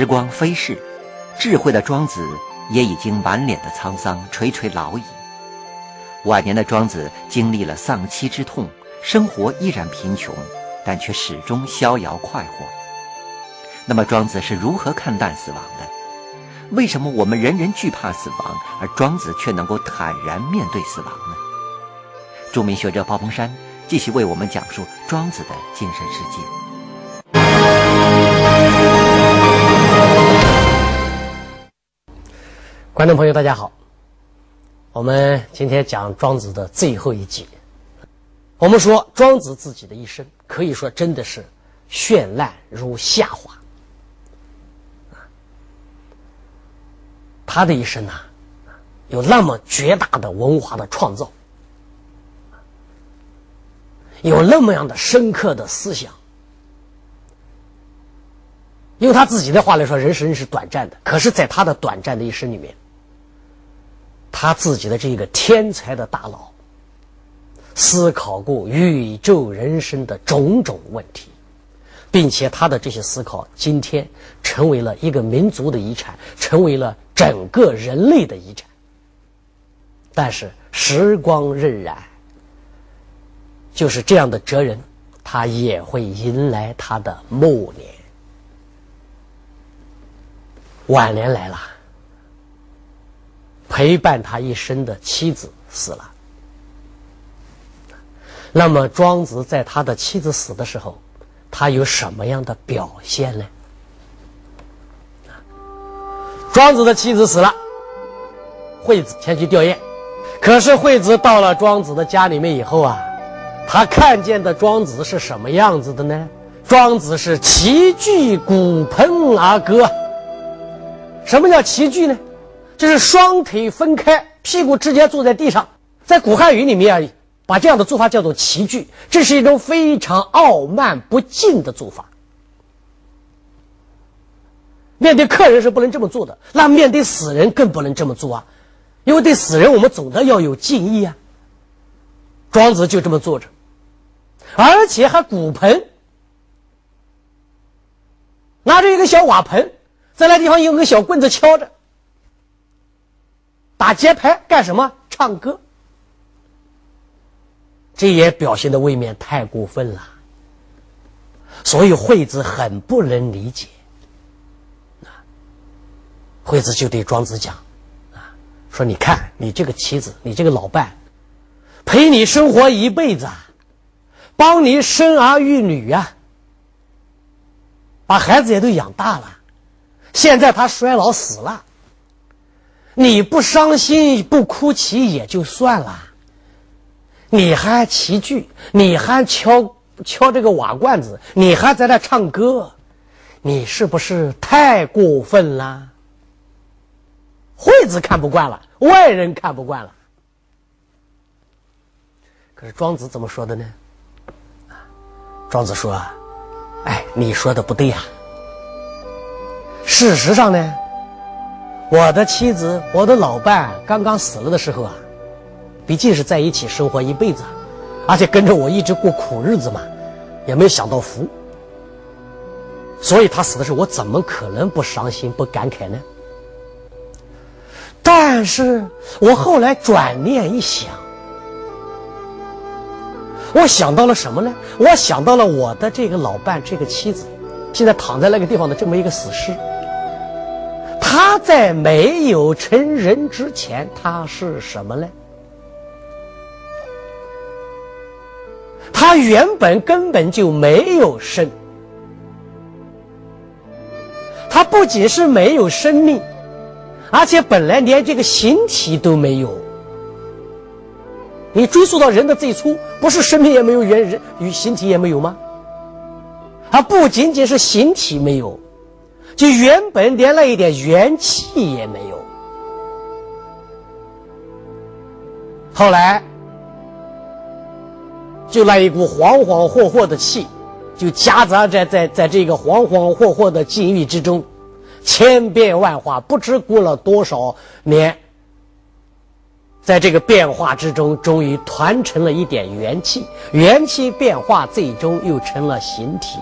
时光飞逝，智慧的庄子也已经满脸的沧桑，垂垂老矣。晚年的庄子经历了丧妻之痛，生活依然贫穷，但却始终逍遥快活。那么，庄子是如何看待死亡的？为什么我们人人惧怕死亡，而庄子却能够坦然面对死亡呢？著名学者鲍鹏山继续为我们讲述庄子的精神世界。观众朋友，大家好。我们今天讲庄子的最后一集。我们说庄子自己的一生，可以说真的是绚烂如夏花。他的一生啊，有那么绝大的文化的创造，有那么样的深刻的思想。用他自己的话来说，人生是短暂的。可是，在他的短暂的一生里面，他自己的这个天才的大脑，思考过宇宙人生的种种问题，并且他的这些思考，今天成为了一个民族的遗产，成为了整个人类的遗产。但是时光荏苒，就是这样的哲人，他也会迎来他的末年。晚年来了，陪伴他一生的妻子死了。那么庄子在他的妻子死的时候，他有什么样的表现呢？庄子的妻子死了，惠子前去吊唁。可是惠子到了庄子的家里面以后啊，他看见的庄子是什么样子的呢？庄子是齐聚骨盆而歌。什么叫齐聚呢？就是双腿分开，屁股直接坐在地上。在古汉语里面，把这样的做法叫做齐聚，这是一种非常傲慢不敬的做法。面对客人是不能这么做的，那面对死人更不能这么做啊，因为对死人我们总的要有敬意啊。庄子就这么坐着，而且还骨盆，拿着一个小瓦盆。在那地方用个小棍子敲着，打节拍干什么？唱歌。这也表现的未免太过分了，所以惠子很不能理解。惠子就对庄子讲：“啊，说你看你这个妻子，你这个老伴，陪你生活一辈子啊，帮你生儿育女呀，把孩子也都养大了。”现在他衰老死了，你不伤心不哭泣也就算了，你还齐聚，你还敲敲这个瓦罐子，你还在那唱歌，你是不是太过分了？惠子看不惯了，外人看不惯了。可是庄子怎么说的呢？庄子说：“哎，你说的不对呀。”事实上呢，我的妻子，我的老伴刚刚死了的时候啊，毕竟是在一起生活一辈子，而且跟着我一直过苦日子嘛，也没享到福，所以他死的时候，我怎么可能不伤心不感慨呢？但是我后来转念一想，我想到了什么呢？我想到了我的这个老伴，这个妻子，现在躺在那个地方的这么一个死尸。他在没有成人之前，他是什么呢？他原本根本就没有生，他不仅是没有生命，而且本来连这个形体都没有。你追溯到人的最初，不是生命也没有，原人与形体也没有吗？他不仅仅是形体没有。就原本连那一点元气也没有，后来就那一股恍恍惚惚的气，就夹杂在在在这个恍恍惚惚的境遇之中，千变万化，不知过了多少年，在这个变化之中，终于团成了一点元气，元气变化，最终又成了形体。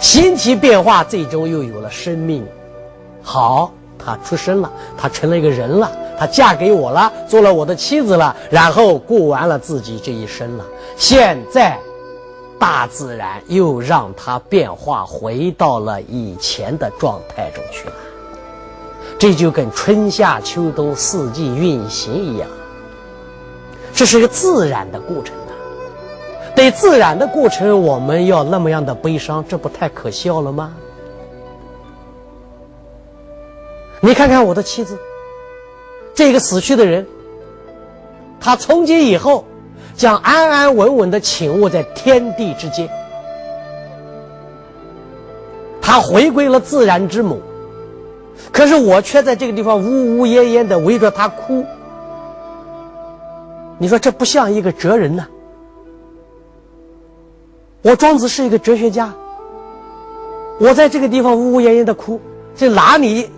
形体变化，最终又有了生命。好，她出生了，她成了一个人了，她嫁给我了，做了我的妻子了，然后过完了自己这一生了。现在，大自然又让她变化回到了以前的状态中去了。这就跟春夏秋冬四季运行一样，这是一个自然的过程自然的过程，我们要那么样的悲伤，这不太可笑了吗？你看看我的妻子，这个死去的人，他从今以后将安安稳稳的寝卧在天地之间，他回归了自然之母。可是我却在这个地方呜呜咽咽的围着他哭，你说这不像一个哲人呐？我庄子是一个哲学家，我在这个地方呜呜咽咽的哭，这哪里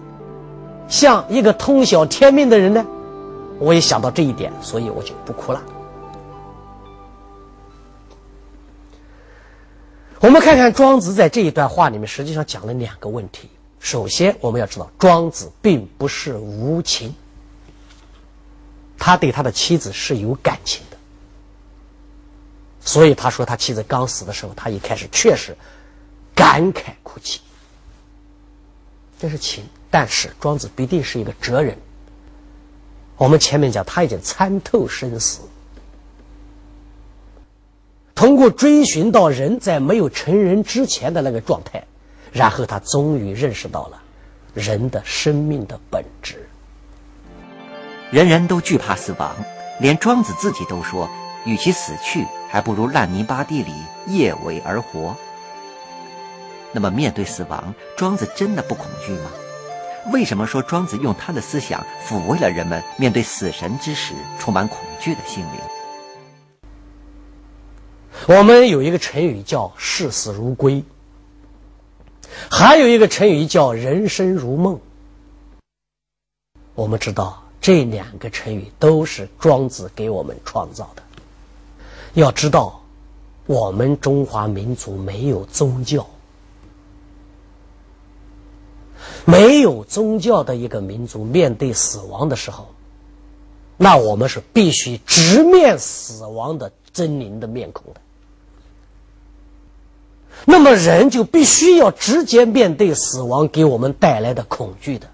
像一个通晓天命的人呢？我也想到这一点，所以我就不哭了。我们看看庄子在这一段话里面，实际上讲了两个问题。首先，我们要知道，庄子并不是无情，他对他的妻子是有感情。所以他说，他妻子刚死的时候，他一开始确实感慨哭泣，这是情。但是庄子必定是一个哲人。我们前面讲，他已经参透生死，通过追寻到人在没有成人之前的那个状态。然后他终于认识到了人的生命的本质。人人都惧怕死亡，连庄子自己都说，与其死去，还不如烂泥巴地里叶尾而活。那么面对死亡，庄子真的不恐惧吗？为什么说庄子用他的思想抚慰了人们面对死神之时充满恐惧的心灵？我们有一个成语叫视死如归。还有一个成语叫“人生如梦”。我们知道这两个成语都是庄子给我们创造的。要知道，我们中华民族没有宗教，没有宗教的一个民族，面对死亡的时候，那我们是必须直面死亡的狰狞的面孔的。那么人就必须要直接面对死亡给我们带来的恐惧的，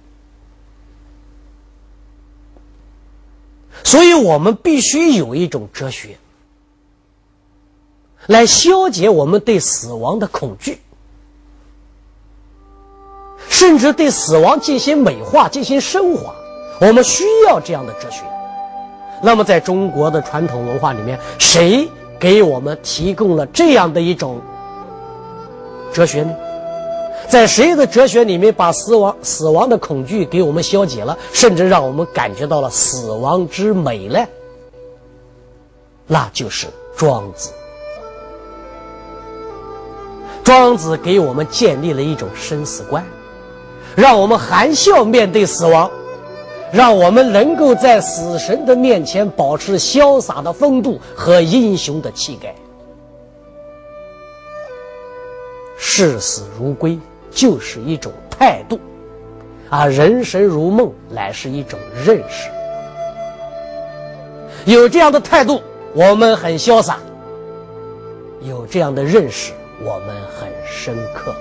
所以我们必须有一种哲学来消解我们对死亡的恐惧，甚至对死亡进行美化、进行升华。我们需要这样的哲学。那么，在中国的传统文化里面，谁给我们提供了这样的一种？哲学呢，在谁的哲学里面把死亡、死亡的恐惧给我们消解了，甚至让我们感觉到了死亡之美呢？那就是庄子。庄子给我们建立了一种生死观，让我们含笑面对死亡，让我们能够在死神的面前保持潇洒的风度和英雄的气概。视死如归就是一种态度，而人生如梦乃是一种认识。有这样的态度，我们很潇洒；有这样的认识，我们很深刻。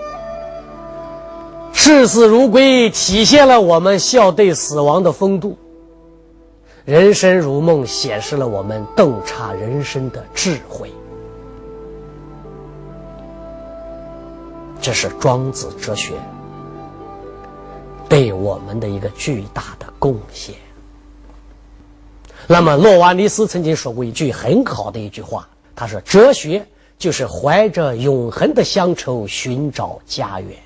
视死如归体现了我们笑对死亡的风度；人生如梦显示了我们洞察人生的智慧。这是庄子哲学对我们的一个巨大的贡献。那么，诺瓦尼斯曾经说过一句很好的一句话，他说：“哲学就是怀着永恒的乡愁寻找家园。”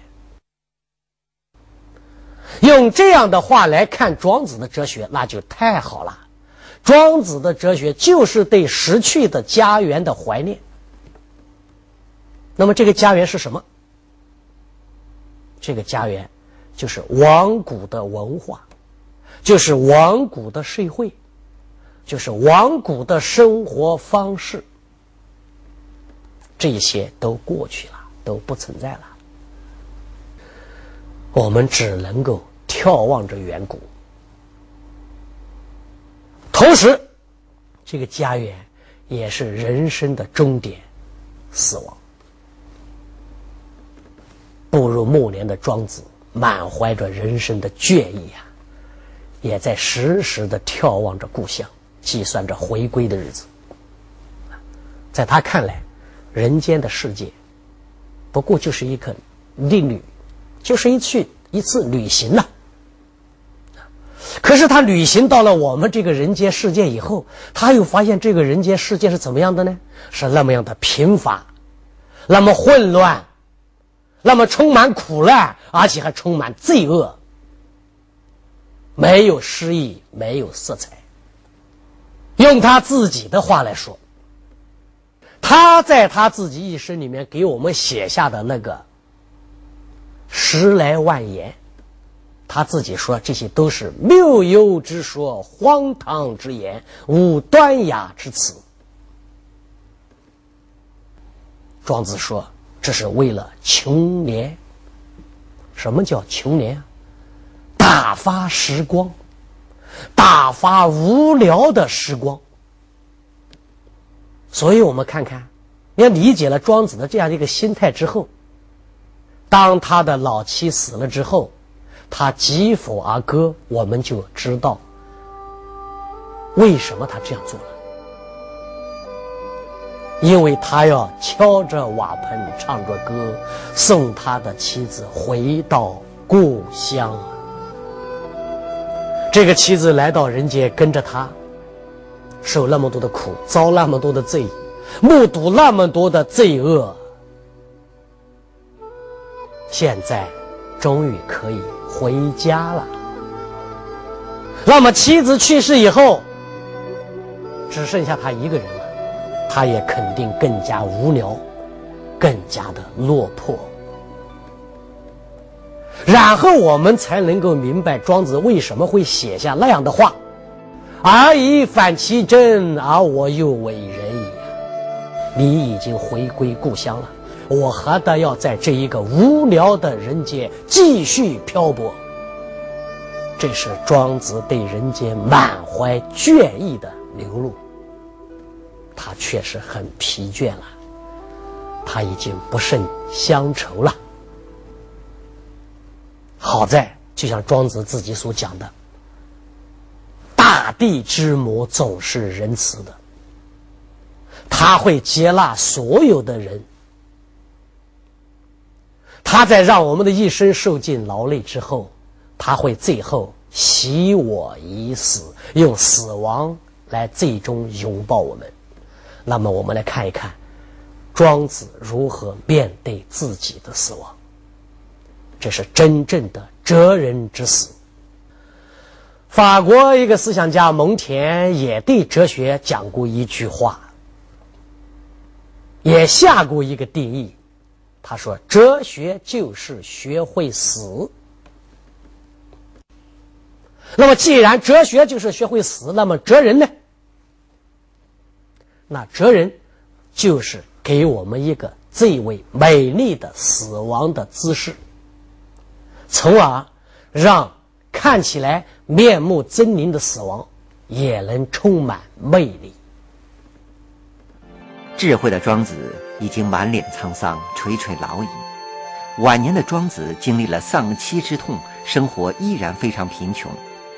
用这样的话来看庄子的哲学，那就太好了。庄子的哲学就是对失去的家园的怀念。那么，这个家园是什么？这个家园，就是王古的文化，就是王古的社会，就是王古的生活方式。这些都过去了，都不存在了。我们只能够眺望着远古。同时，这个家园也是人生的终点——死亡。步入暮年的庄子，满怀着人生的倦意啊，也在时时的眺望着故乡，计算着回归的日子。在他看来，人间的世界不过就是一个逆旅，就是一去一次旅行呐。可是他旅行到了我们这个人间世界以后，他又发现这个人间世界是怎么样的呢？是那么样的贫乏，那么混乱，那么充满苦难，而且还充满罪恶，没有诗意，没有色彩。用他自己的话来说。他在他自己一生里面给我们写下的那个十来万言，他自己说这些都是谬有之说、荒唐之言、无端雅之词。庄子说这是为了穷年。什么叫穷年？打发时光，打发无聊的时光。所以我们看看，你要理解了庄子的这样一个心态之后，当他的老妻死了之后，他击斧而歌，我们就知道为什么他这样做了。因为他要敲着瓦盆，唱着歌，送他的妻子回到故乡。这个妻子来到人间，跟着他。受那么多的苦，遭那么多的罪，目睹那么多的罪恶，现在终于可以回家了。那么妻子去世以后，只剩下他一个人了，他也肯定更加无聊，更加的落魄。然后我们才能够明白庄子为什么会写下那样的话。而以反其真，而我又为人也。你已经回归故乡了，我何得要在这一个无聊的人间继续漂泊？这是庄子对人间满怀倦意的流露。他确实很疲倦了，他已经不胜乡愁了。好在，就像庄子自己所讲的。地之母总是仁慈的，他会接纳所有的人。他在让我们的一生受尽劳累之后，他会最后喜我已死，用死亡来最终拥抱我们。那么，我们来看一看庄子如何面对自己的死亡。这是真正的哲人之死。法国一个思想家蒙田也对哲学讲过一句话，也下过一个定义。他说：“哲学就是学会死。”那么，既然哲学就是学会死，那么哲人呢？那哲人就是给我们一个最为美丽的死亡的姿势，从而让看起来。面目狰狞的死亡，也能充满魅力。智慧的庄子已经满脸沧桑，垂垂老矣。晚年的庄子经历了丧妻之痛，生活依然非常贫穷，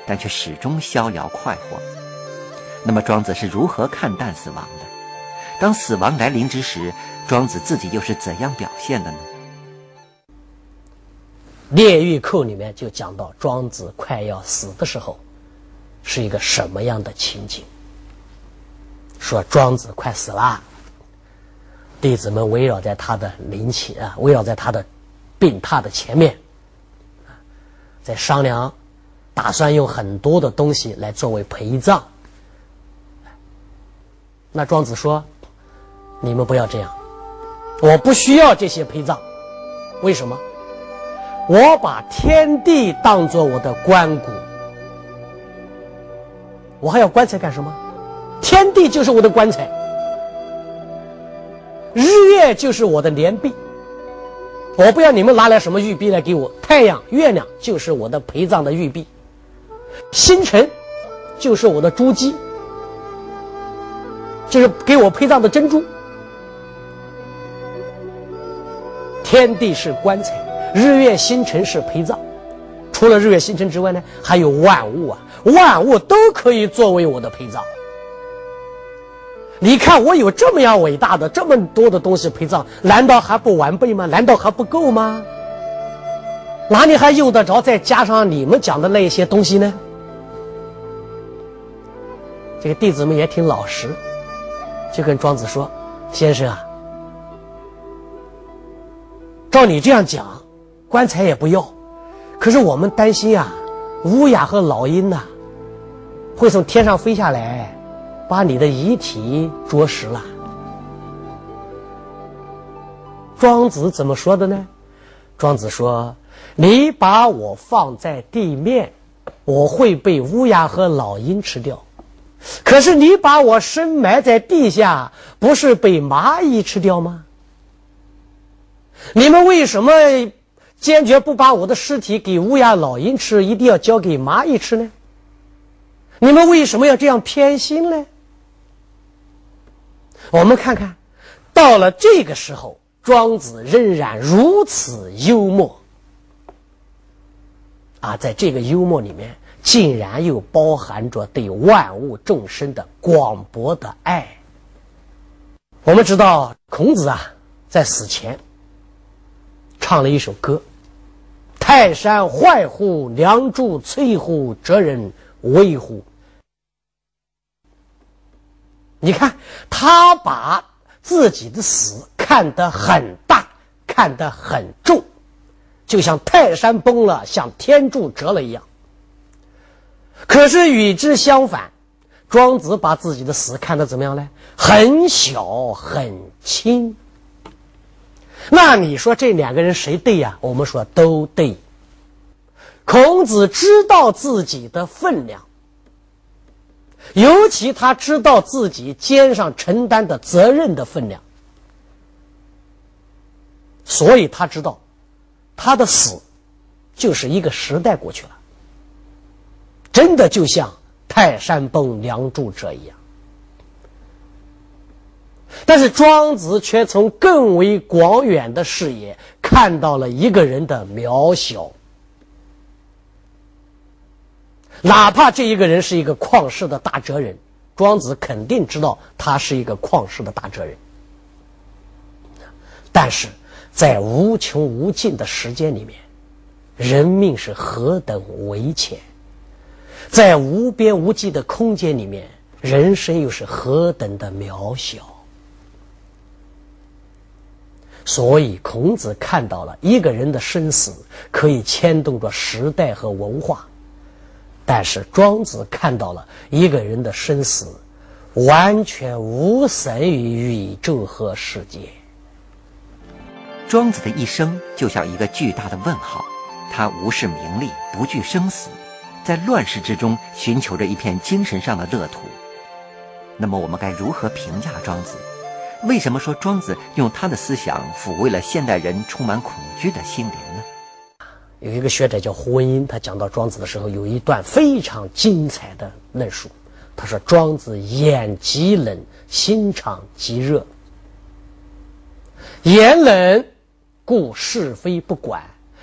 但却始终逍遥快活。那么，庄子是如何看淡死亡的？当死亡来临之时，庄子自己又是怎样表现的呢？《列狱寇》里面就讲到庄子快要死的时候，是一个什么样的情景？说庄子快死了，弟子们围绕在他的灵前啊，围绕在他的病榻的前面，在商量，打算用很多的东西来作为陪葬。那庄子说：“你们不要这样，我不需要这些陪葬，为什么？”我把天地当做我的棺椁，我还要棺材干什么？天地就是我的棺材，日月就是我的连臂，我不要你们拿来什么玉璧来给我，太阳、月亮就是我的陪葬的玉璧，星辰就是我的珠玑，就是给我陪葬的珍珠。天地是棺材，日月星辰是陪葬。除了日月星辰之外呢，还有万物啊，万物都可以作为我的陪葬。你看，我有这么样伟大的、这么多的东西陪葬，难道还不完备吗？难道还不够吗？哪里还用得着再加上你们讲的那些东西呢？这个弟子们也挺老实，就跟庄子说：“先生啊，照你这样讲，棺材也不要，可是我们担心啊，乌鸦和老鹰呐，会从天上飞下来。”把你的遗体啄食了。庄子怎么说的呢？庄子说：“你把我放在地面，我会被乌鸦和老鹰吃掉；可是你把我深埋在地下，不是被蚂蚁吃掉吗？你们为什么坚决不把我的尸体给乌鸦、老鹰吃，一定要交给蚂蚁吃呢？你们为什么要这样偏心呢？”我们看看，到了这个时候，庄子仍然如此幽默啊！在这个幽默里面，竟然又包含着对万物众生的广博的爱。我们知道，孔子啊，在死前唱了一首歌：“泰山坏乎？梁柱摧乎？哲人危乎？”你看，他把自己的死看得很大，看得很重，就像泰山崩了，像天柱折了一样。可是与之相反，庄子把自己的死看得怎么样呢？很小，很轻。那你说这两个人谁对呀？我们说都对。孔子知道自己的分量。尤其他知道自己肩上承担的责任的分量，所以他知道，他的死就是一个时代过去了，真的就像泰山崩梁柱折一样。但是庄子却从更为广远的视野看到了一个人的渺小。哪怕这一个人是一个旷世的大哲人，庄子肯定知道他是一个旷世的大哲人。但是在无穷无尽的时间里面，人命是何等微浅；在无边无际的空间里面，人生又是何等的渺小。所以，孔子看到了一个人的生死可以牵动着时代和文化。但是庄子看到了一个人的生死，完全无损于宇宙和世界。庄子的一生就像一个巨大的问号，他无视名利，不惧生死，在乱世之中寻求着一片精神上的乐土。那么，我们该如何评价庄子？为什么说庄子用他的思想抚慰了现代人充满恐惧的心灵呢？有一个学者叫胡文英，他讲到庄子的时候，有一段非常精彩的论述。他说：“庄子眼极冷，心肠极热。眼冷，故是非不管；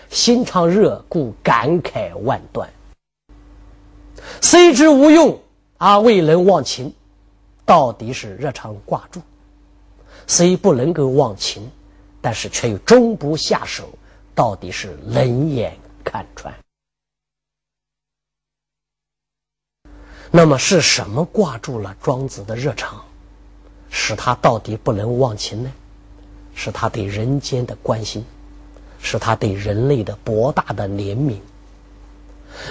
心肠热，故感慨万端。虽知无用，而未能忘情，到底是热肠挂住。虽不能够忘情，但是却又终不下手。”到底是冷眼看穿。那么是什么挂住了庄子的热肠，使他到底不能忘情呢？是他对人间的关心，是他对人类的博大的怜悯。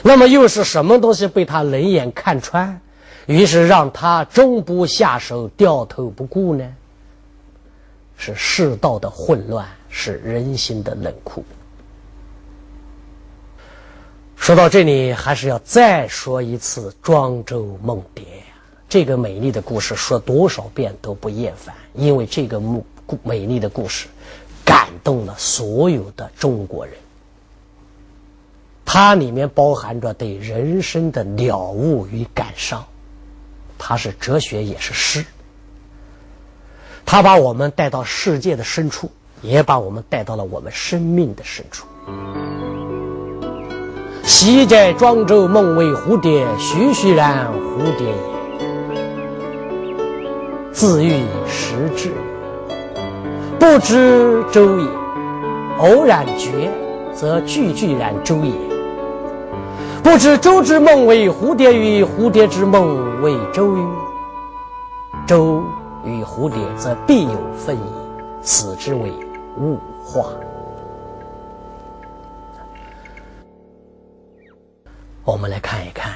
那么又是什么东西被他冷眼看穿，于是让他终不下手，掉头不顾呢？是世道的混乱，是人心的冷酷。说到这里，还是要再说一次庄周梦蝶这个美丽的故事，说多少遍都不厌烦，因为这个美美丽的故事，感动了所有的中国人。它里面包含着对人生的了悟与感伤，它是哲学也是诗。他把我们带到世界的深处，也把我们带到了我们生命的深处。昔在庄周梦为蝴蝶，徐徐然蝴蝶也。自欲识之，不知周也；偶然觉，则句句然周也。不知周之梦为蝴蝶与蝴蝶之梦为周与？周与蝴蝶，则必有分矣。此之为物化。我们来看一看，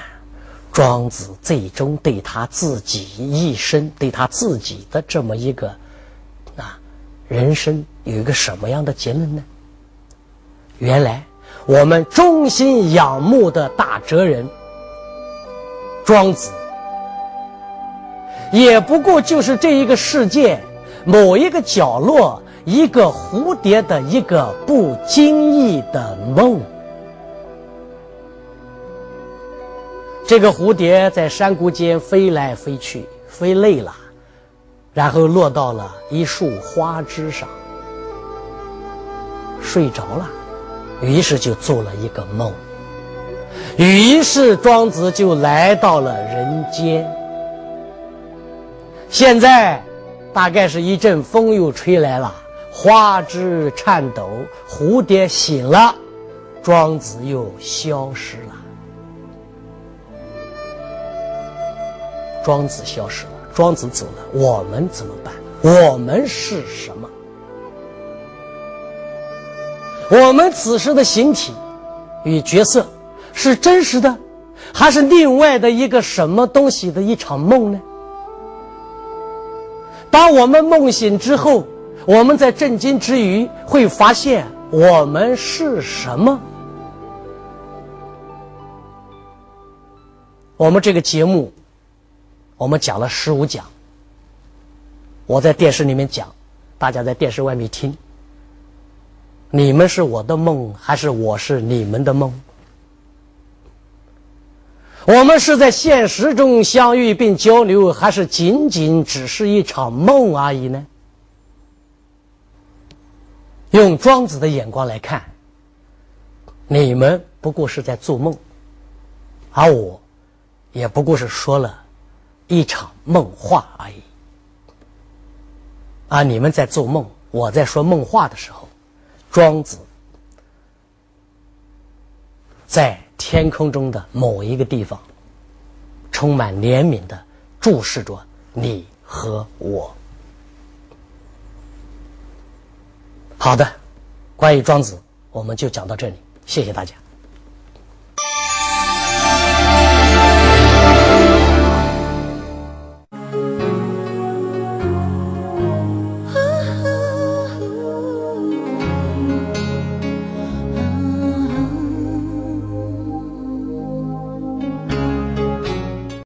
庄子最终对他自己一生、对他自己的这么一个啊人生有一个什么样的结论呢？原来我们衷心仰慕的大哲人庄子，也不过就是这一个世界某一个角落一个蝴蝶的一个不经意的梦。这个蝴蝶在山谷间飞来飞去，飞累了，然后落到了一束花枝上，睡着了，于是就做了一个梦。于是庄子就来到了人间。现在，大概是一阵风又吹来了，花枝颤抖，蝴蝶醒了，庄子又消失了。庄子消失了，庄子走了，我们怎么办？我们是什么？我们此时的形体与角色是真实的，还是另外的一个什么东西的一场梦呢？当我们梦醒之后，我们在震惊之余会发现我们是什么？我们这个节目。我们讲了十五讲，我在电视里面讲，大家在电视外面听。你们是我的梦，还是我是你们的梦？我们是在现实中相遇并交流，还是仅仅只是一场梦而已呢？用庄子的眼光来看，你们不过是在做梦，而我，也不过是说了。一场梦话而已，啊！你们在做梦，我在说梦话的时候，庄子在天空中的某一个地方充满怜悯的注视着你和我。好的关于庄子我们就讲到这里谢谢大家。